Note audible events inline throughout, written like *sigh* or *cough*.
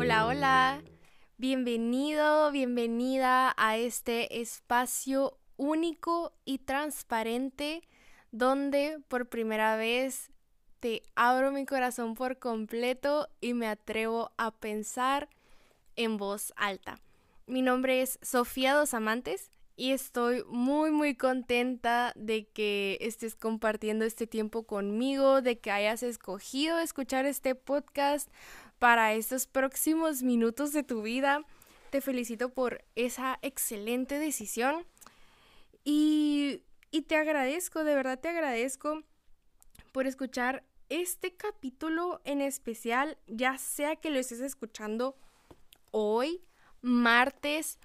Hola, hola. Bienvenido, bienvenida a este espacio único y transparente donde por primera vez te abro mi corazón por completo y me atrevo a pensar en voz alta. Mi nombre es Sofía Dos Amantes y estoy muy muy contenta de que estés compartiendo este tiempo conmigo, de que hayas escogido escuchar este podcast para estos próximos minutos de tu vida. Te felicito por esa excelente decisión y, y te agradezco, de verdad te agradezco por escuchar este capítulo en especial, ya sea que lo estés escuchando hoy, martes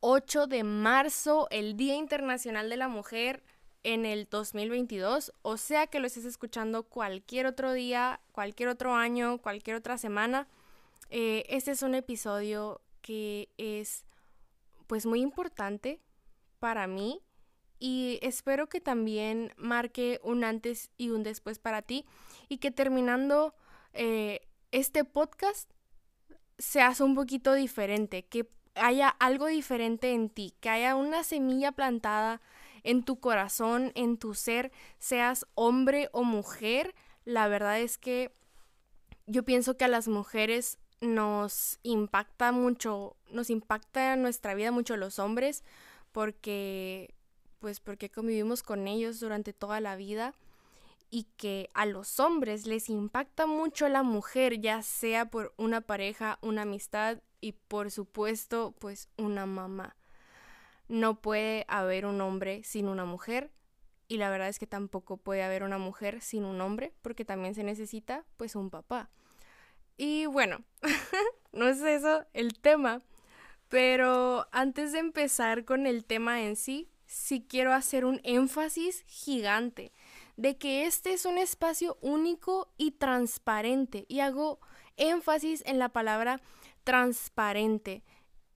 8 de marzo, el Día Internacional de la Mujer en el 2022, o sea que lo estés escuchando cualquier otro día, cualquier otro año, cualquier otra semana. Eh, este es un episodio que es pues muy importante para mí y espero que también marque un antes y un después para ti y que terminando eh, este podcast seas un poquito diferente, que haya algo diferente en ti, que haya una semilla plantada en tu corazón, en tu ser, seas hombre o mujer. La verdad es que yo pienso que a las mujeres nos impacta mucho, nos impacta nuestra vida mucho los hombres porque pues porque convivimos con ellos durante toda la vida y que a los hombres les impacta mucho la mujer, ya sea por una pareja, una amistad y por supuesto pues una mamá. No puede haber un hombre sin una mujer y la verdad es que tampoco puede haber una mujer sin un hombre porque también se necesita pues un papá. Y bueno, *laughs* no es eso el tema, pero antes de empezar con el tema en sí, sí quiero hacer un énfasis gigante de que este es un espacio único y transparente y hago énfasis en la palabra transparente.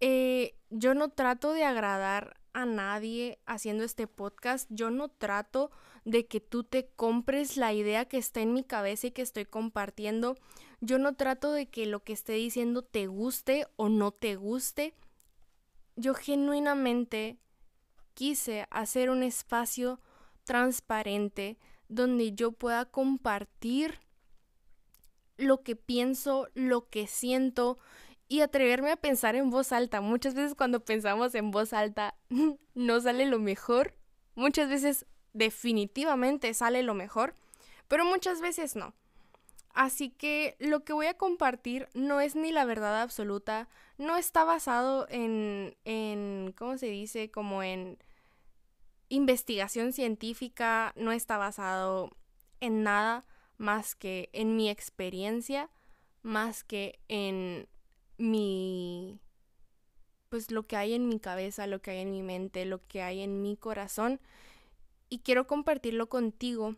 Eh, yo no trato de agradar a nadie haciendo este podcast. Yo no trato de que tú te compres la idea que está en mi cabeza y que estoy compartiendo. Yo no trato de que lo que esté diciendo te guste o no te guste. Yo genuinamente quise hacer un espacio transparente donde yo pueda compartir lo que pienso, lo que siento y atreverme a pensar en voz alta. Muchas veces cuando pensamos en voz alta *laughs* no sale lo mejor. Muchas veces definitivamente sale lo mejor, pero muchas veces no. Así que lo que voy a compartir no es ni la verdad absoluta, no está basado en, en ¿cómo se dice? Como en investigación científica, no está basado en nada más que en mi experiencia, más que en mi pues lo que hay en mi cabeza, lo que hay en mi mente, lo que hay en mi corazón y quiero compartirlo contigo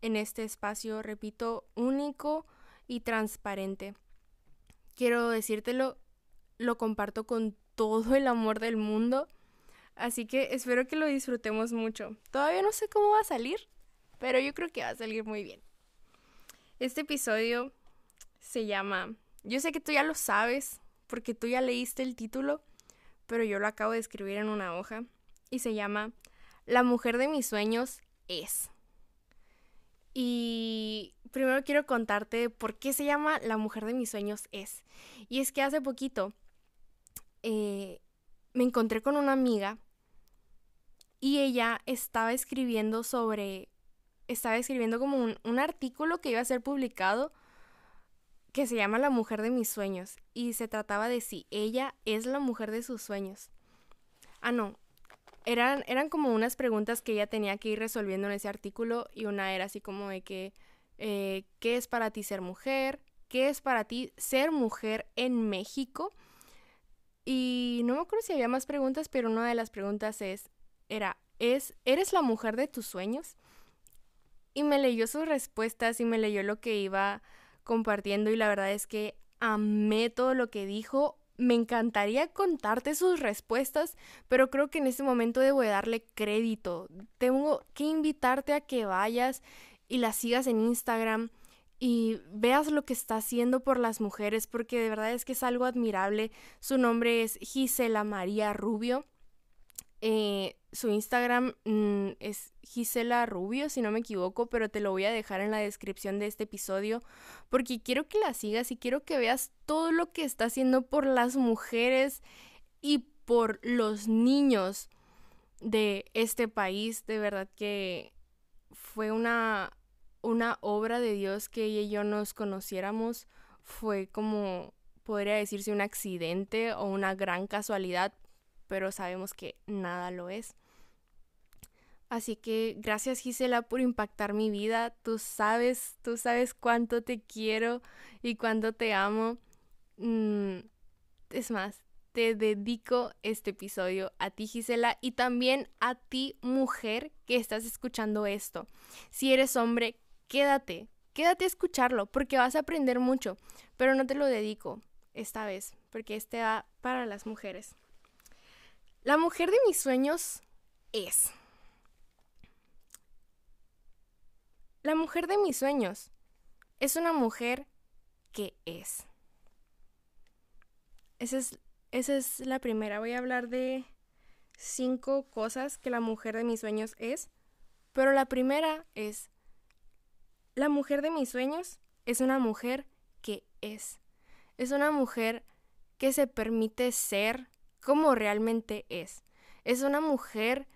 en este espacio, repito, único y transparente. Quiero decírtelo, lo comparto con todo el amor del mundo, así que espero que lo disfrutemos mucho. Todavía no sé cómo va a salir, pero yo creo que va a salir muy bien. Este episodio se llama yo sé que tú ya lo sabes, porque tú ya leíste el título, pero yo lo acabo de escribir en una hoja y se llama La mujer de mis sueños es. Y primero quiero contarte por qué se llama La mujer de mis sueños es. Y es que hace poquito eh, me encontré con una amiga y ella estaba escribiendo sobre, estaba escribiendo como un, un artículo que iba a ser publicado que se llama La mujer de mis sueños y se trataba de si ella es la mujer de sus sueños. Ah, no. Eran, eran como unas preguntas que ella tenía que ir resolviendo en ese artículo y una era así como de que, eh, ¿qué es para ti ser mujer? ¿Qué es para ti ser mujer en México? Y no me acuerdo si había más preguntas, pero una de las preguntas es, era, ¿es, ¿eres la mujer de tus sueños? Y me leyó sus respuestas y me leyó lo que iba compartiendo y la verdad es que amé todo lo que dijo. Me encantaría contarte sus respuestas, pero creo que en este momento debo de darle crédito. Tengo que invitarte a que vayas y la sigas en Instagram y veas lo que está haciendo por las mujeres, porque de verdad es que es algo admirable. Su nombre es Gisela María Rubio. Eh, su Instagram mm, es Gisela Rubio, si no me equivoco, pero te lo voy a dejar en la descripción de este episodio porque quiero que la sigas y quiero que veas todo lo que está haciendo por las mujeres y por los niños de este país. De verdad que fue una, una obra de Dios que ella y yo nos conociéramos. Fue como, podría decirse, un accidente o una gran casualidad, pero sabemos que nada lo es. Así que gracias Gisela por impactar mi vida. Tú sabes, tú sabes cuánto te quiero y cuánto te amo. Mm, es más, te dedico este episodio a ti Gisela y también a ti mujer que estás escuchando esto. Si eres hombre, quédate, quédate a escucharlo porque vas a aprender mucho, pero no te lo dedico esta vez porque este va para las mujeres. La mujer de mis sueños es La mujer de mis sueños es una mujer que es. Esa es, esa es la primera. Voy a hablar de cinco cosas que la mujer de mis sueños es. Pero la primera es, la mujer de mis sueños es una mujer que es. Es una mujer que se permite ser como realmente es. Es una mujer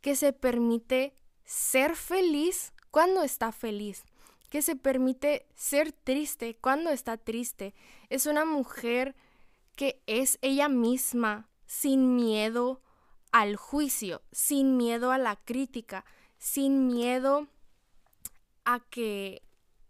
que se permite ser feliz cuando está feliz, que se permite ser triste cuando está triste. Es una mujer que es ella misma, sin miedo al juicio, sin miedo a la crítica, sin miedo a que,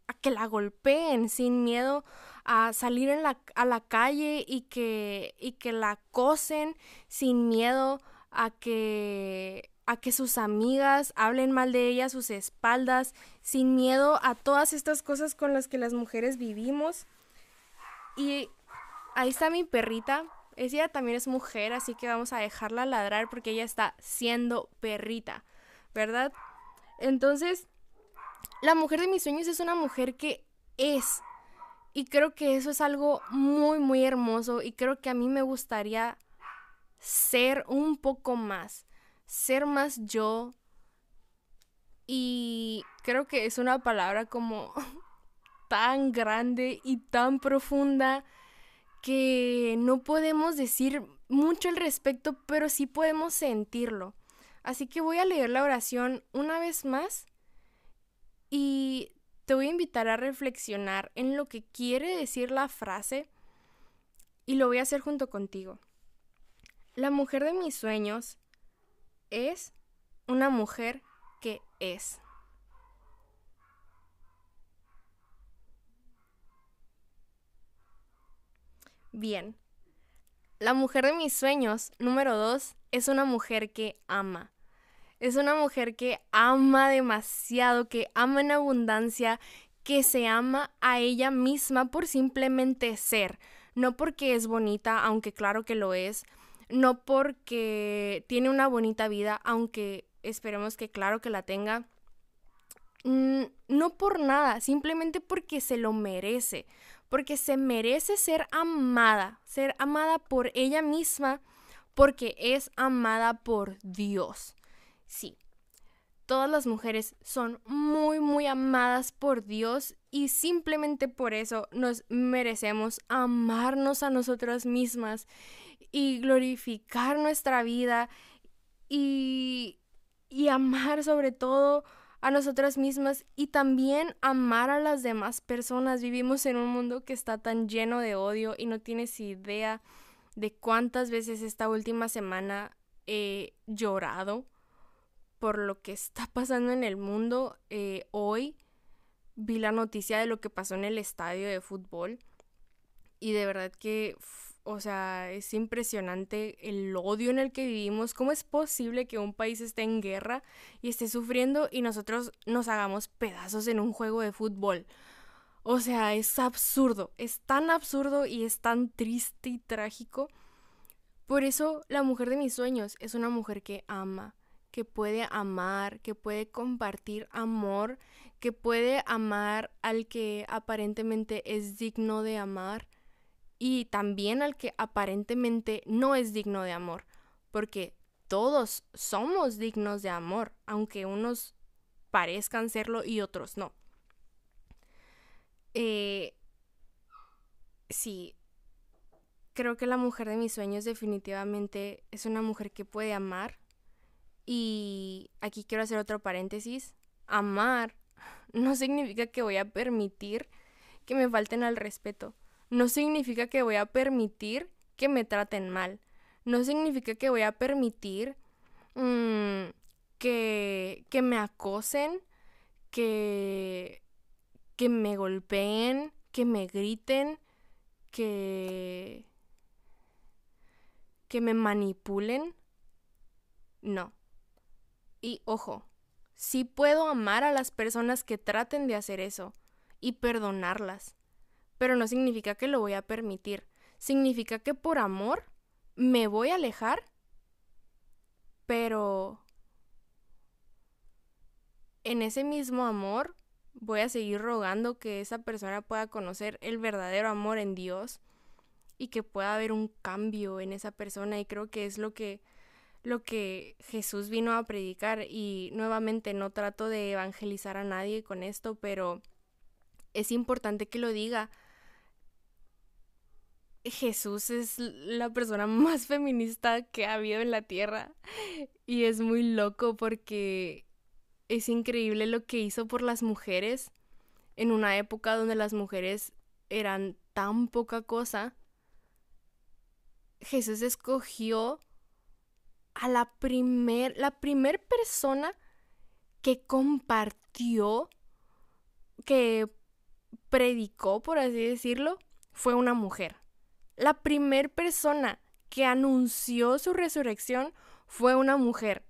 a que la golpeen, sin miedo a salir en la, a la calle y que, y que la acosen, sin miedo a que a que sus amigas hablen mal de ella a sus espaldas, sin miedo a todas estas cosas con las que las mujeres vivimos. Y ahí está mi perrita. Ella también es mujer, así que vamos a dejarla ladrar porque ella está siendo perrita, ¿verdad? Entonces, la mujer de mis sueños es una mujer que es. Y creo que eso es algo muy, muy hermoso y creo que a mí me gustaría ser un poco más ser más yo. Y creo que es una palabra como *laughs* tan grande y tan profunda que no podemos decir mucho al respecto, pero sí podemos sentirlo. Así que voy a leer la oración una vez más y te voy a invitar a reflexionar en lo que quiere decir la frase y lo voy a hacer junto contigo. La mujer de mis sueños es una mujer que es. Bien. La mujer de mis sueños, número dos, es una mujer que ama. Es una mujer que ama demasiado, que ama en abundancia, que se ama a ella misma por simplemente ser, no porque es bonita, aunque claro que lo es, no porque tiene una bonita vida, aunque esperemos que claro que la tenga, no por nada, simplemente porque se lo merece, porque se merece ser amada, ser amada por ella misma, porque es amada por Dios. Sí, todas las mujeres son muy, muy amadas por Dios y simplemente por eso nos merecemos amarnos a nosotras mismas y glorificar nuestra vida y, y amar sobre todo a nosotras mismas y también amar a las demás personas. Vivimos en un mundo que está tan lleno de odio y no tienes idea de cuántas veces esta última semana he llorado por lo que está pasando en el mundo. Eh, hoy vi la noticia de lo que pasó en el estadio de fútbol y de verdad que o sea, es impresionante el odio en el que vivimos. ¿Cómo es posible que un país esté en guerra y esté sufriendo y nosotros nos hagamos pedazos en un juego de fútbol? O sea, es absurdo, es tan absurdo y es tan triste y trágico. Por eso la mujer de mis sueños es una mujer que ama, que puede amar, que puede compartir amor, que puede amar al que aparentemente es digno de amar y también al que aparentemente no es digno de amor, porque todos somos dignos de amor, aunque unos parezcan serlo y otros no. Eh, sí, creo que la mujer de mis sueños definitivamente es una mujer que puede amar. Y aquí quiero hacer otro paréntesis. Amar *laughs* no significa que voy a permitir que me falten al respeto. No significa que voy a permitir que me traten mal. No significa que voy a permitir mm, que, que me acosen, que, que me golpeen, que me griten, que, que me manipulen. No. Y ojo, sí puedo amar a las personas que traten de hacer eso y perdonarlas, pero no significa que lo voy a permitir. Significa que por amor me voy a alejar, pero en ese mismo amor voy a seguir rogando que esa persona pueda conocer el verdadero amor en Dios y que pueda haber un cambio en esa persona y creo que es lo que lo que Jesús vino a predicar y nuevamente no trato de evangelizar a nadie con esto, pero es importante que lo diga. Jesús es la persona *laughs* más feminista que ha habido en la tierra y es muy loco porque es increíble lo que hizo por las mujeres en una época donde las mujeres eran tan poca cosa. Jesús escogió a la primer, la primer persona que compartió, que predicó, por así decirlo, fue una mujer. La primer persona que anunció su resurrección fue una mujer.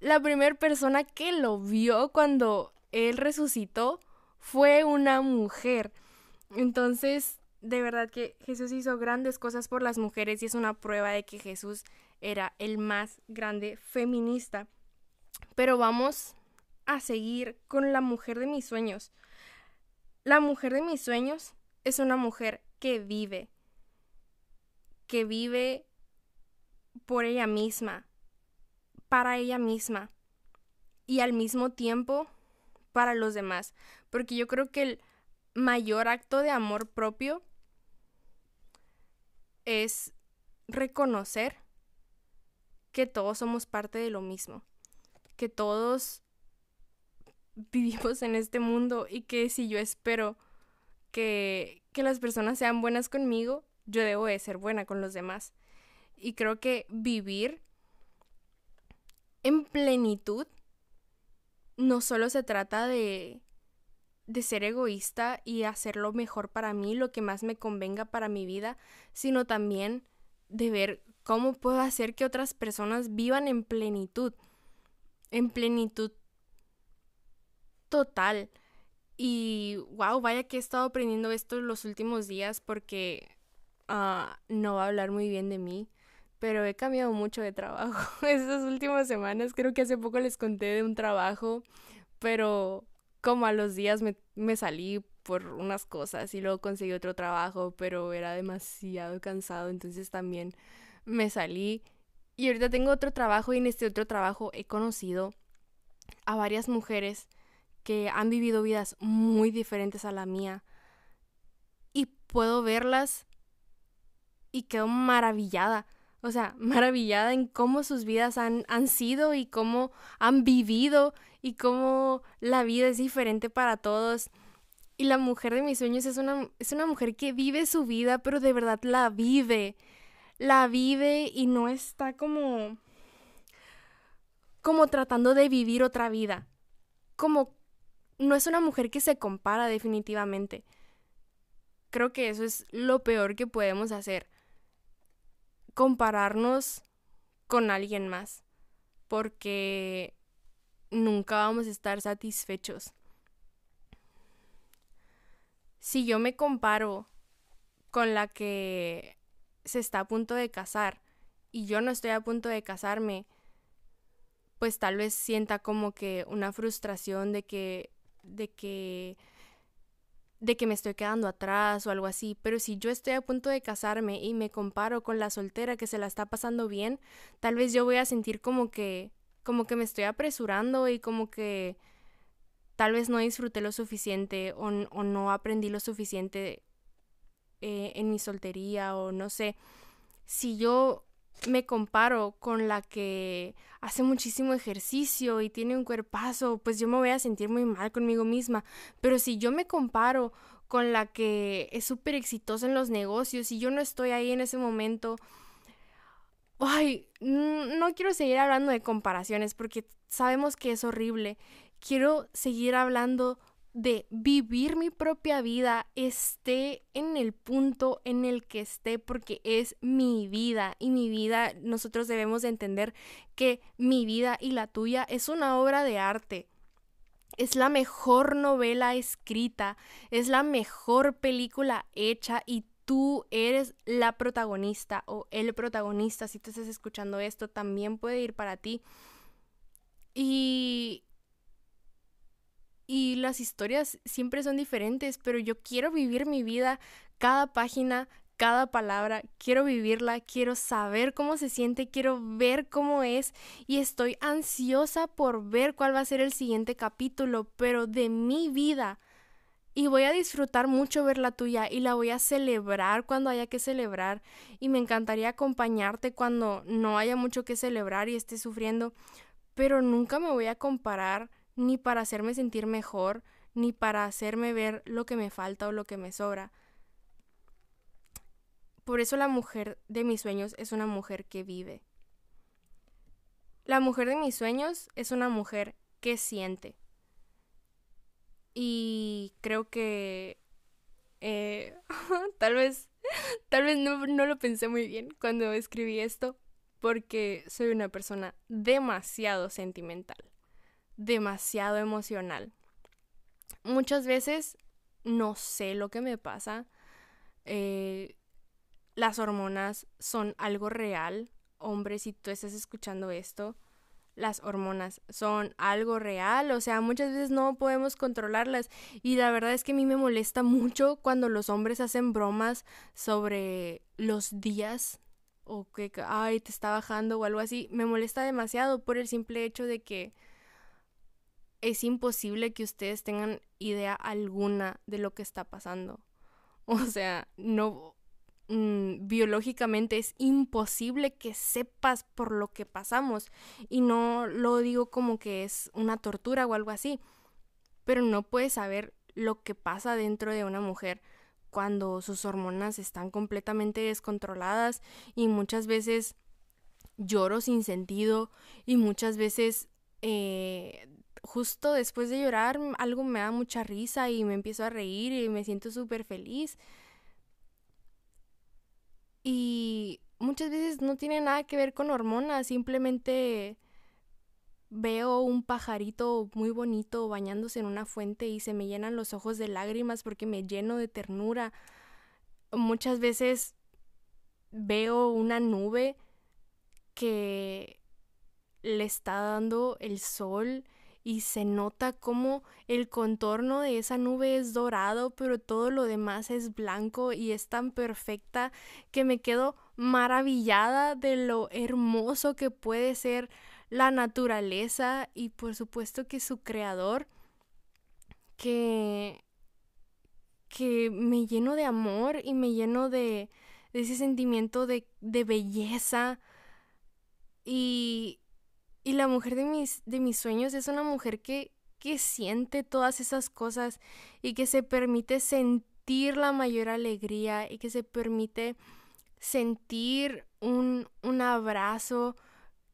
La primer persona que lo vio cuando él resucitó fue una mujer. Entonces, de verdad que Jesús hizo grandes cosas por las mujeres y es una prueba de que Jesús era el más grande feminista. Pero vamos a seguir con la mujer de mis sueños. La mujer de mis sueños es una mujer que vive, que vive por ella misma, para ella misma y al mismo tiempo para los demás. Porque yo creo que el mayor acto de amor propio es reconocer que todos somos parte de lo mismo, que todos vivimos en este mundo y que si yo espero que, que las personas sean buenas conmigo, yo debo de ser buena con los demás. Y creo que vivir en plenitud no solo se trata de, de ser egoísta y hacer lo mejor para mí, lo que más me convenga para mi vida, sino también de ver ¿Cómo puedo hacer que otras personas vivan en plenitud? En plenitud total. Y wow, vaya que he estado aprendiendo esto los últimos días porque ah, no va a hablar muy bien de mí, pero he cambiado mucho de trabajo. *laughs* Estas últimas semanas creo que hace poco les conté de un trabajo, pero como a los días me, me salí por unas cosas y luego conseguí otro trabajo, pero era demasiado cansado, entonces también me salí y ahorita tengo otro trabajo y en este otro trabajo he conocido a varias mujeres que han vivido vidas muy diferentes a la mía y puedo verlas y quedo maravillada. O sea, *laughs* maravillada en cómo sus vidas han, han sido y cómo han vivido y cómo la vida es diferente para todos. Y la mujer de mis sueños es una, es una mujer que vive su vida, pero de verdad la vive la vive y no está como como tratando de vivir otra vida. Como no es una mujer que se compara definitivamente. Creo que eso es lo peor que podemos hacer. Compararnos con alguien más. Porque nunca vamos a estar satisfechos. Si yo me comparo con la que se está a punto de casar y yo no estoy a punto de casarme, pues tal vez sienta como que una frustración de que de que de que me estoy quedando atrás o algo así, pero si yo estoy a punto de casarme y me comparo con la soltera que se la está pasando bien, tal vez yo voy a sentir como que como que me estoy apresurando y como que tal vez no disfruté lo suficiente o, o no aprendí lo suficiente eh, en mi soltería o no sé. Si yo me comparo con la que hace muchísimo ejercicio y tiene un cuerpazo, pues yo me voy a sentir muy mal conmigo misma. Pero si yo me comparo con la que es súper exitosa en los negocios y yo no estoy ahí en ese momento, ay, no quiero seguir hablando de comparaciones porque sabemos que es horrible. Quiero seguir hablando de vivir mi propia vida esté en el punto en el que esté porque es mi vida y mi vida nosotros debemos de entender que mi vida y la tuya es una obra de arte. Es la mejor novela escrita, es la mejor película hecha y tú eres la protagonista o el protagonista. Si te estás escuchando esto, también puede ir para ti. Y y las historias siempre son diferentes, pero yo quiero vivir mi vida, cada página, cada palabra, quiero vivirla, quiero saber cómo se siente, quiero ver cómo es y estoy ansiosa por ver cuál va a ser el siguiente capítulo, pero de mi vida. Y voy a disfrutar mucho ver la tuya y la voy a celebrar cuando haya que celebrar y me encantaría acompañarte cuando no haya mucho que celebrar y esté sufriendo, pero nunca me voy a comparar ni para hacerme sentir mejor, ni para hacerme ver lo que me falta o lo que me sobra. Por eso la mujer de mis sueños es una mujer que vive. La mujer de mis sueños es una mujer que siente. Y creo que eh, *laughs* tal vez, tal vez no, no lo pensé muy bien cuando escribí esto, porque soy una persona demasiado sentimental demasiado emocional. Muchas veces no sé lo que me pasa. Eh, las hormonas son algo real. Hombre, si tú estás escuchando esto, las hormonas son algo real, o sea, muchas veces no podemos controlarlas y la verdad es que a mí me molesta mucho cuando los hombres hacen bromas sobre los días o que, ay, te está bajando o algo así, me molesta demasiado por el simple hecho de que es imposible que ustedes tengan idea alguna de lo que está pasando. *laughs* O sea, no mm, biológicamente es imposible que sepas por lo que pasamos y no lo digo como que es una tortura o algo así, pero no puedes saber lo que pasa dentro de una mujer cuando sus hormonas están completamente descontroladas y muchas veces lloro sin sentido y muchas veces eh, justo después de llorar algo me da mucha risa y me empiezo a reír y me siento súper feliz. Y muchas veces no tiene nada que ver con hormonas, simplemente veo un pajarito muy bonito bañándose en una fuente y se me llenan los ojos de lágrimas porque me lleno de ternura. Muchas veces veo una nube que le está dando el sol y se nota como el contorno de esa nube es dorado, pero todo lo demás es blanco y es tan perfecta que me quedo maravillada de lo hermoso que puede ser la naturaleza y por supuesto que su creador que que me lleno de amor y me lleno de, de ese sentimiento de, de belleza. Y, y la mujer de mis, de mis sueños es una mujer que, que siente todas esas cosas y que se permite sentir la mayor alegría y que se permite sentir un, un abrazo,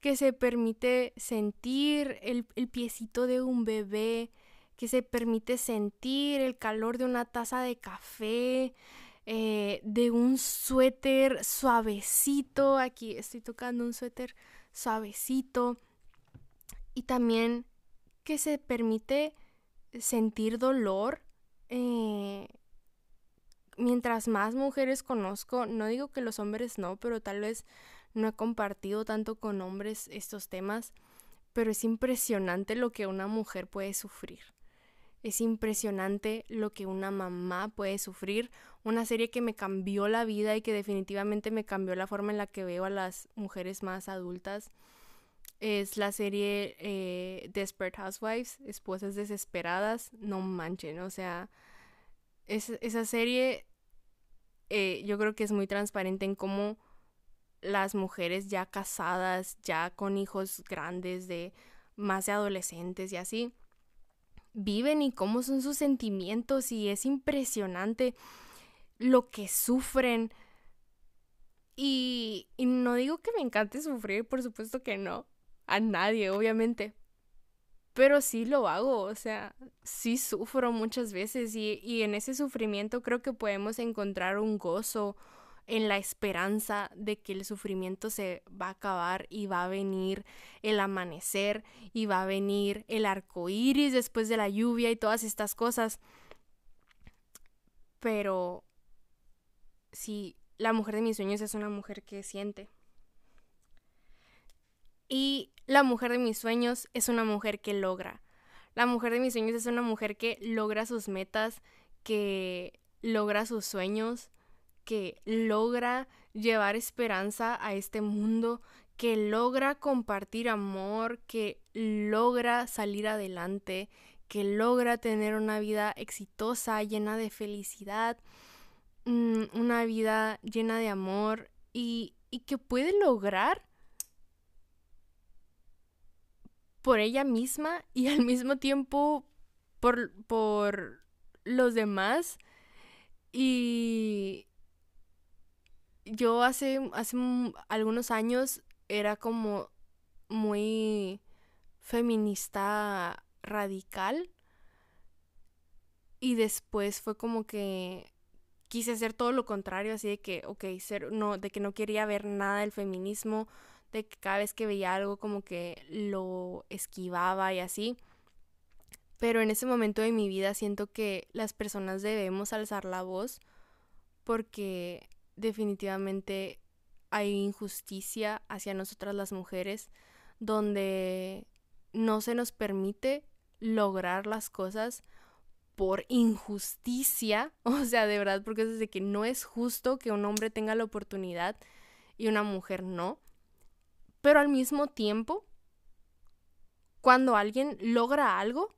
que se permite sentir el, el, piecito de un bebé, que se permite sentir el calor de una taza de café, eh, de un suéter suavecito. Aquí estoy tocando un suéter suavecito y también que se permite sentir dolor. Eh, mientras más mujeres conozco, no digo que los hombres no, pero tal vez no he compartido tanto con hombres estos temas, pero es impresionante lo que una mujer puede sufrir. Es impresionante lo que una mamá puede sufrir. Una serie que me cambió la vida y que definitivamente me cambió la forma en la que veo a las mujeres más adultas. Es la serie eh, Desperate Housewives, Esposas Desesperadas. No manchen, o sea, esa serie eh, yo creo que es muy transparente en cómo las mujeres ya casadas, ya con hijos grandes, de más de adolescentes y así, viven y cómo son sus sentimientos y es impresionante lo que sufren. Y, y no digo que me encante sufrir, por supuesto que no, a nadie, obviamente, pero sí lo hago, o sea, sí sufro muchas veces y, y, en ese sufrimiento creo que podemos encontrar un gozo en la esperanza de que el sufrimiento se va a acabar y va a venir el amanecer y va a venir el arco iris después de la lluvia y todas estas cosas. Pero sí, la mujer de mis sueños es una mujer que siente. Y la mujer de mis sueños es una mujer que logra. La mujer de mis sueños es una mujer que logra sus metas, que logra sus sueños, que logra llevar esperanza a este mundo, que logra compartir amor, que logra salir adelante, que logra tener una vida exitosa, llena de felicidad, mm, una vida llena de amor y, y que puede lograr por ella misma y al mismo tiempo por, por los demás. Y yo hace, hace algunos años era como muy feminista radical. Y después fue como que quise hacer todo lo contrario, así de que, ok, ser, no, de que no quería ver nada del feminismo, de que cada vez que veía algo como que lo esquivaba y así. Pero en ese momento de mi vida siento que las personas debemos alzar la voz porque definitivamente hay injusticia hacia nosotras las mujeres donde no se nos permite lograr las cosas por injusticia, *laughs* o sea, de verdad, porque es desde que no es justo que un hombre tenga la oportunidad y una mujer no. Pero al mismo tiempo, cuando alguien logra algo,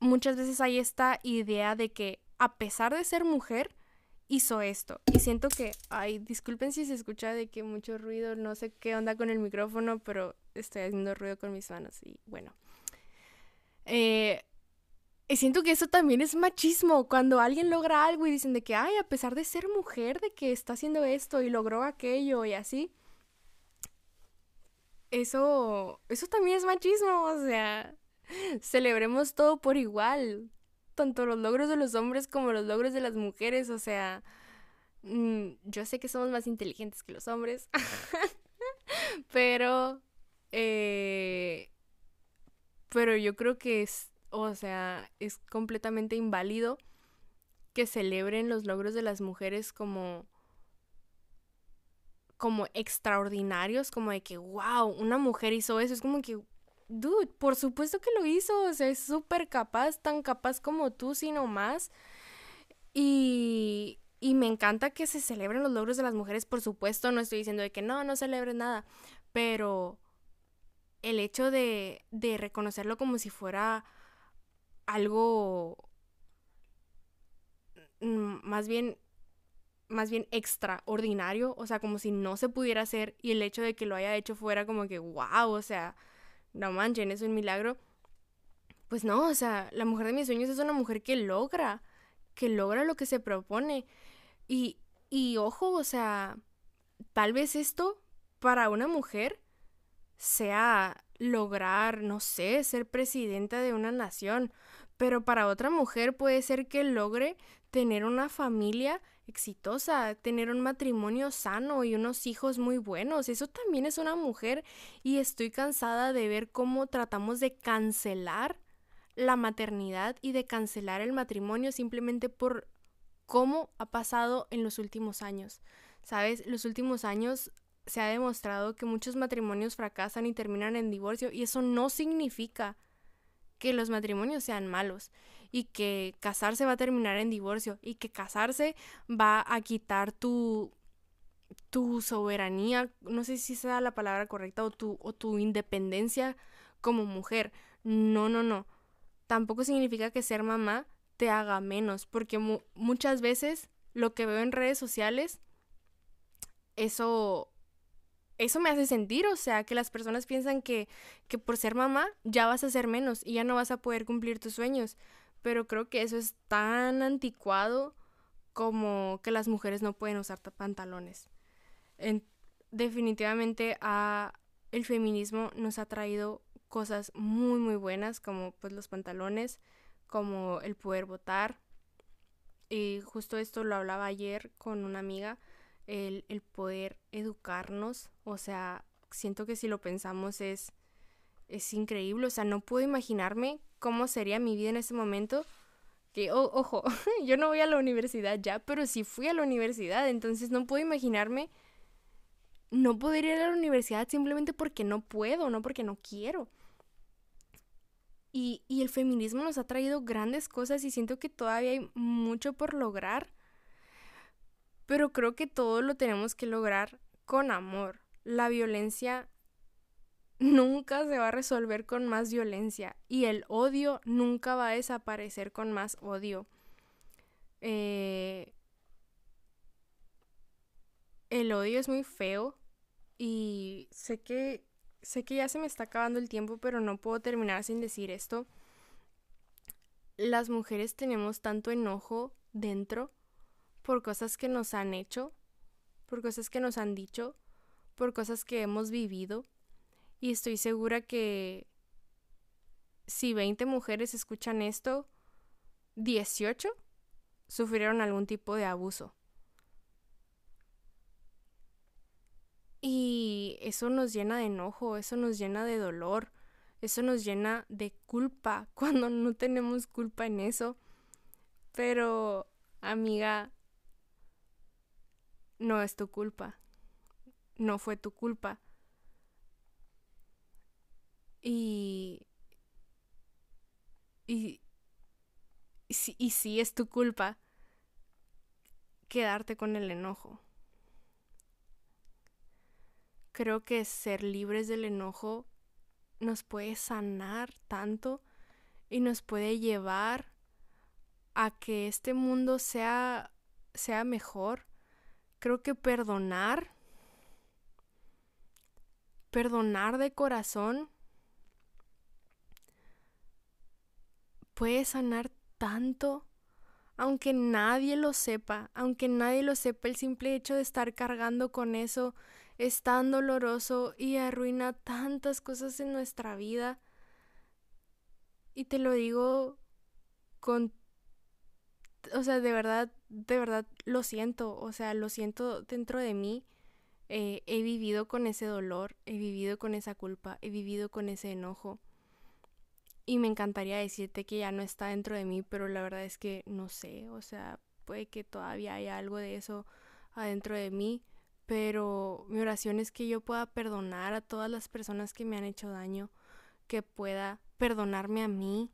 muchas veces hay esta idea de que a pesar de ser mujer, hizo esto. Y siento que, ay, disculpen si se escucha de que mucho ruido, no sé qué onda con el micrófono, pero estoy haciendo ruido con mis manos y bueno. Eh, y siento que eso también es machismo, cuando alguien logra algo y dicen de que, ay, a pesar de ser mujer, de que está haciendo esto y logró aquello y así eso, eso también es machismo, o sea, celebremos todo por igual, tanto los logros de los hombres como los logros de las mujeres, o sea, mm, yo sé que somos más inteligentes que los hombres, *laughs* pero, eh, pero yo creo que es, o sea, es completamente inválido que celebren los logros de las mujeres como como extraordinarios, como de que, wow, una mujer hizo eso. Es como que, dude, por supuesto que lo hizo, o sea, es súper capaz, tan capaz como tú, sino más. Y, y me encanta que se celebren los logros de las mujeres, por supuesto, no estoy diciendo de que no, no celebren nada, pero el hecho de, de reconocerlo como si fuera algo mm, más bien más bien extraordinario, o sea, como si no se pudiera hacer y el hecho de que lo haya hecho fuera como que, wow, o sea, no manchen, es un milagro. Pues no, o sea, la mujer de mis sueños es una mujer que logra, que logra lo que se propone. Y, y ojo, o sea, tal vez esto para una mujer sea lograr, no sé, ser presidenta de una nación, pero para otra mujer puede ser que logre tener una familia exitosa, tener un matrimonio sano y unos hijos muy buenos. Eso también es una mujer y estoy cansada de ver cómo tratamos de cancelar la maternidad y de cancelar el matrimonio simplemente por cómo ha pasado en los últimos años. ¿Sabes? Los últimos años se ha demostrado que muchos matrimonios fracasan y terminan en divorcio y eso no significa que los matrimonios sean malos y que casarse va a terminar en divorcio y que casarse va a quitar tu tu soberanía, no sé si sea la palabra correcta, o tu, o tu independencia como mujer. No, no, no. Tampoco significa que ser mamá te haga menos, porque muchas veces lo que veo en redes sociales, eso, eso me hace sentir, o sea, que las personas piensan que, que por ser mamá ya vas a ser menos y ya no vas a poder cumplir tus sueños. Pero creo que eso es tan anticuado como que las mujeres no pueden usar pantalones. definitivamente a el feminismo nos ha traído cosas muy muy buenas como pues los pantalones, como el poder votar. Y justo esto lo hablaba ayer con una amiga, el, el poder educarnos, o sea, siento que si lo pensamos es, es increíble, o sea, no puedo imaginarme cómo sería mi vida en ese momento. Que, ojo, *laughs* yo no voy a la universidad ya, pero sí fui a la universidad, entonces no puedo imaginarme no poder ir a la universidad simplemente porque no puedo, no porque no quiero. Y, y el feminismo nos ha traído grandes cosas y siento que todavía hay mucho por lograr, pero creo que todo lo tenemos que lograr con amor. La violencia nunca se va a resolver con más violencia y el odio nunca va a desaparecer con más odio. Eh, el odio es muy feo y sé que sé que ya se me está acabando el tiempo, pero no puedo terminar sin decir esto. Las mujeres tenemos tanto enojo dentro por cosas que nos han hecho, por cosas que nos han dicho, por cosas que hemos vivido y estoy segura que si 20 mujeres escuchan esto, 18 sufrieron algún tipo de abuso. Y eso nos llena de enojo, eso nos llena de dolor, eso nos llena de culpa *laughs* cuando no tenemos culpa en eso. Pero, amiga, no es tu culpa. No fue tu culpa. Y, y, y, si es tu culpa quedarte con el enojo. Creo que ser libres del enojo nos puede sanar tanto y nos puede llevar a que este mundo sea, sea mejor. Creo que perdonar, perdonar de corazón puede sanar tanto, aunque nadie lo sepa, aunque nadie lo sepa, el simple hecho de estar cargando con eso es tan doloroso y arruina tantas cosas en nuestra vida. Y te lo digo con... O sea, de verdad, de verdad lo siento, o sea, lo siento dentro de mí. Eh, he vivido con ese dolor, he vivido con esa culpa, he vivido con ese enojo. Y me encantaría decirte que ya no está dentro de mí, pero la verdad es que no sé, o sea, puede que todavía haya algo de eso adentro de mí, pero mi oración es que yo pueda perdonar a todas las personas que me han hecho daño, que pueda perdonarme a mí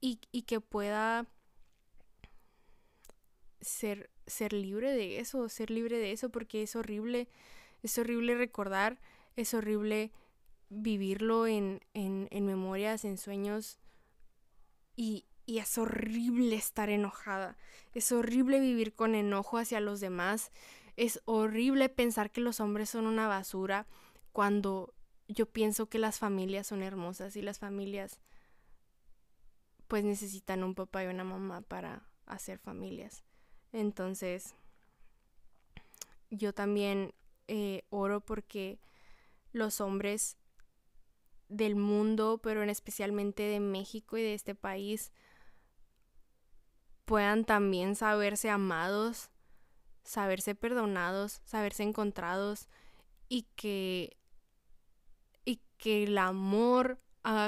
y, y que pueda ser, ser libre de eso, ser libre de eso, porque es horrible, es horrible recordar, es horrible vivirlo en, en, en memorias, en sueños y, y es horrible estar enojada, es horrible vivir con enojo hacia los demás, es horrible pensar que los hombres son una basura cuando yo pienso que las familias son hermosas y las familias pues necesitan un papá y una mamá para hacer familias. Entonces, yo también eh, oro porque los hombres del mundo, pero en especialmente de México y de este país, puedan también saberse amados, saberse perdonados, saberse encontrados y que y que el amor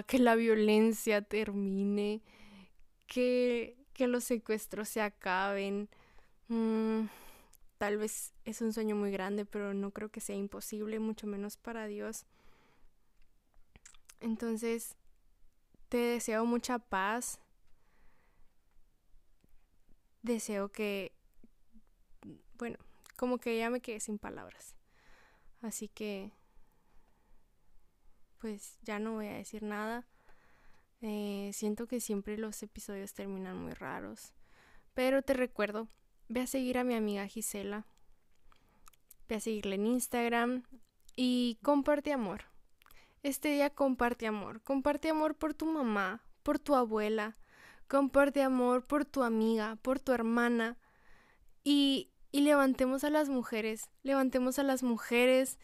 que la violencia termine, que, que los secuestros se acaben. Mm, tal vez es un sueño muy grande, pero no creo que sea imposible, mucho menos para Dios. Entonces, te deseo mucha paz. Deseo que, bueno, como que ya me quedé sin palabras. Así que, pues ya no voy a decir nada. Eh, siento que siempre los episodios terminan muy raros. Pero te recuerdo, ve a seguir a mi amiga Gisela. Ve a seguirle en Instagram y comparte amor. Este día comparte amor. Comparte amor por tu mamá, por tu abuela. Comparte amor por tu amiga, por tu hermana. Y, y levantemos a las mujeres. Levantemos a las mujeres.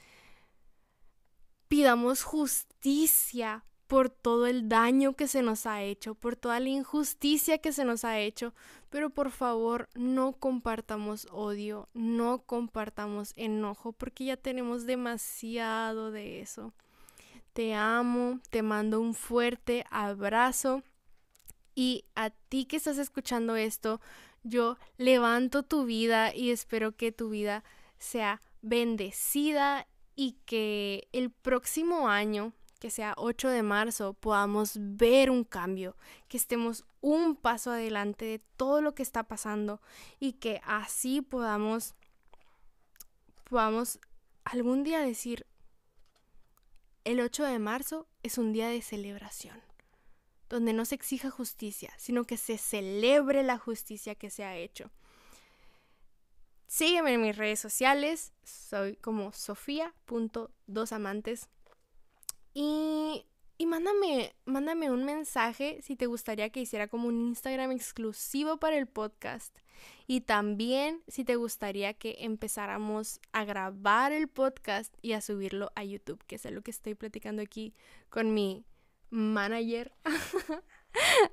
Pidamos justicia por todo el daño que se nos ha hecho, por toda la injusticia que se nos ha hecho, pero por favor no compartamos odio, no compartamos enojo, porque ya tenemos demasiado de eso. Te amo, te mando un fuerte abrazo. Y a ti que estás escuchando esto, yo levanto tu vida y espero que tu vida sea bendecida y que el próximo año que sea 8 de marzo, podamos ver un cambio, que estemos un paso adelante de todo lo que está pasando y que así podamos, podamos algún día decir, el 8 de marzo es un día de celebración, donde no se exija justicia, sino que se celebre la justicia que se ha hecho. Sígueme en mis redes sociales, soy como sofía.dosamantes y, y mándame, mándame un mensaje si te gustaría que hiciera como un Instagram exclusivo para el podcast. Y también si te gustaría que empezáramos a grabar el podcast y a subirlo a YouTube, que es lo que estoy platicando aquí con mi manager. *laughs*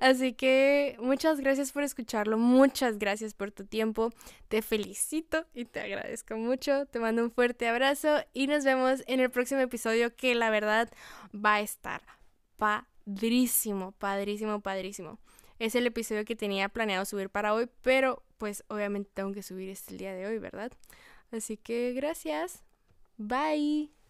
Así que muchas gracias por escucharlo, muchas gracias por tu tiempo, te felicito y te agradezco mucho, te mando un fuerte abrazo y nos vemos en el próximo episodio que la verdad va a estar padrísimo, padrísimo, padrísimo. Es el episodio que tenía planeado subir para hoy, pero pues obviamente tengo que subir este el día de hoy, ¿verdad? Así que gracias, bye.